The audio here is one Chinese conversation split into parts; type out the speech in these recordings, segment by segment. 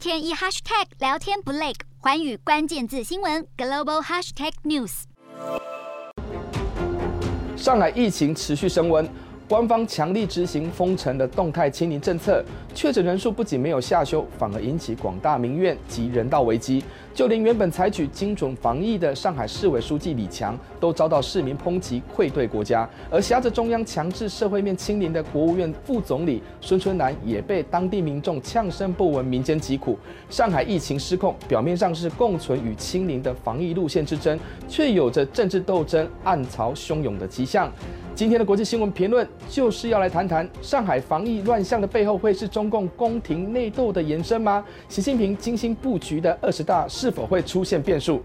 天一 hashtag 聊天不累，寰宇关键字新闻 global hashtag news。上海疫情持续升温。官方强力执行封城的动态清零政策，确诊人数不仅没有下修，反而引起广大民怨及人道危机。就连原本采取精准防疫的上海市委书记李强，都遭到市民抨击愧对国家。而挟着中央强制社会面清零的国务院副总理孙春兰，也被当地民众呛声不闻，民间疾苦。上海疫情失控，表面上是共存与清零的防疫路线之争，却有着政治斗争暗潮汹涌的迹象。今天的国际新闻评论就是要来谈谈上海防疫乱象的背后，会是中共宫廷内斗的延伸吗？习近平精心布局的二十大是否会出现变数？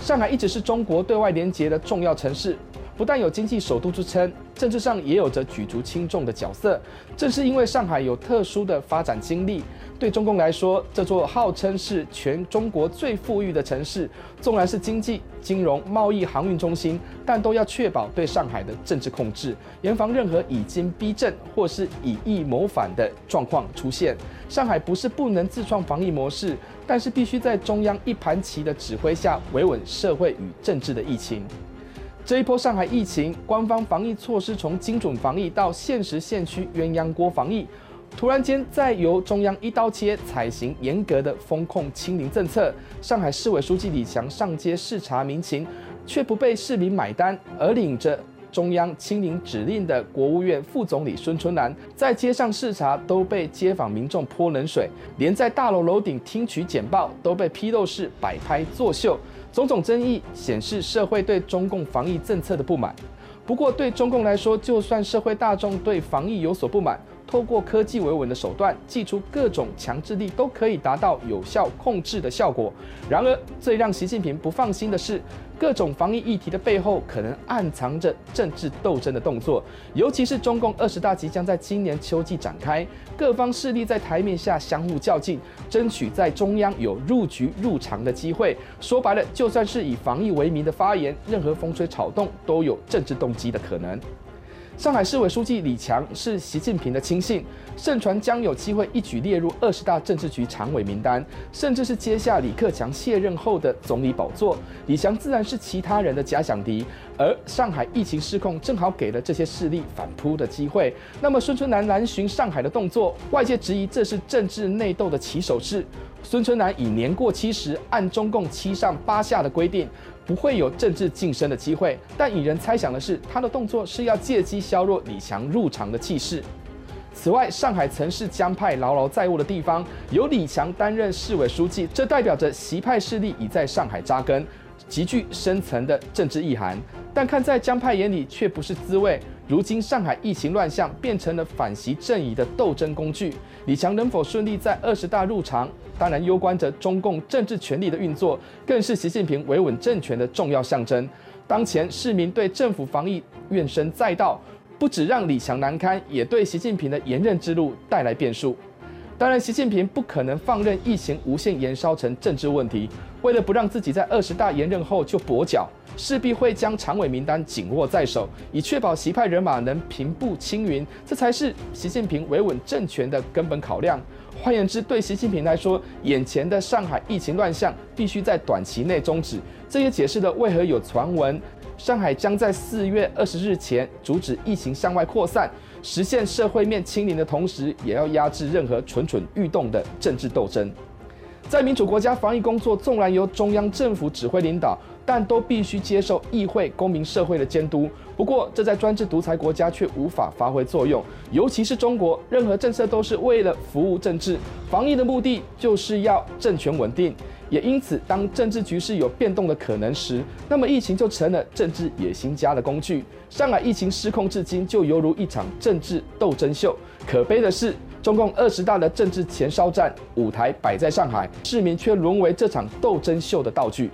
上海一直是中国对外连结的重要城市，不但有经济首都之称，政治上也有着举足轻重的角色。正是因为上海有特殊的发展经历。对中共来说，这座号称是全中国最富裕的城市，纵然是经济、金融、贸易、航运中心，但都要确保对上海的政治控制，严防任何已经逼政或是以疫谋反的状况出现。上海不是不能自创防疫模式，但是必须在中央一盘棋的指挥下维稳社会与政治的疫情。这一波上海疫情，官方防疫措施从精准防疫到限时限区鸳鸯锅防疫。突然间，再由中央一刀切，采行严格的封控清零政策。上海市委书记李强上街视察民情，却不被市民买单。而领着中央清零指令的国务院副总理孙春兰，在街上视察都被街坊民众泼冷水，连在大楼楼顶听取简报都被批斗式摆拍作秀。种种争议显示社会对中共防疫政策的不满。不过，对中共来说，就算社会大众对防疫有所不满，透过科技维稳的手段，祭出各种强制力，都可以达到有效控制的效果。然而，最让习近平不放心的是，各种防疫议题的背后，可能暗藏着政治斗争的动作。尤其是中共二十大即将在今年秋季展开，各方势力在台面下相互较劲，争取在中央有入局入场的机会。说白了，就算是以防疫为名的发言，任何风吹草动都有政治动机的可能。上海市委书记李强是习近平的亲信，盛传将有机会一举列入二十大政治局常委名单，甚至是接下李克强卸任后的总理宝座。李强自然是其他人的假想敌，而上海疫情失控，正好给了这些势力反扑的机会。那么孙春兰南巡上海的动作，外界质疑这是政治内斗的起手式。孙春兰已年过七十，按中共七上八下的规定，不会有政治晋升的机会。但引人猜想的是，他的动作是要借机削弱李强入常的气势。此外，上海曾是江派牢牢在握的地方，由李强担任市委书记，这代表着习派势力已在上海扎根，极具深层的政治意涵。但看在江派眼里，却不是滋味。如今上海疫情乱象变成了反习阵营的斗争工具，李强能否顺利在二十大入场，当然攸关着中共政治权力的运作，更是习近平维稳政权的重要象征。当前市民对政府防疫怨声载道，不止让李强难堪，也对习近平的连任之路带来变数。当然，习近平不可能放任疫情无限延烧成政治问题。为了不让自己在二十大连任后就跛脚，势必会将常委名单紧握在手，以确保习派人马能平步青云。这才是习近平维稳政权的根本考量。换言之，对习近平来说，眼前的上海疫情乱象必须在短期内终止。这也解释了为何有传闻，上海将在四月二十日前阻止疫情向外扩散。实现社会面清零的同时，也要压制任何蠢蠢欲动的政治斗争。在民主国家，防疫工作纵然由中央政府指挥领导，但都必须接受议会、公民社会的监督。不过，这在专制独裁国家却无法发挥作用。尤其是中国，任何政策都是为了服务政治，防疫的目的就是要政权稳定。也因此，当政治局势有变动的可能时，那么疫情就成了政治野心家的工具。上海疫情失控至今，就犹如一场政治斗争秀。可悲的是，中共二十大的政治前哨战舞台摆在上海，市民却沦为这场斗争秀的道具。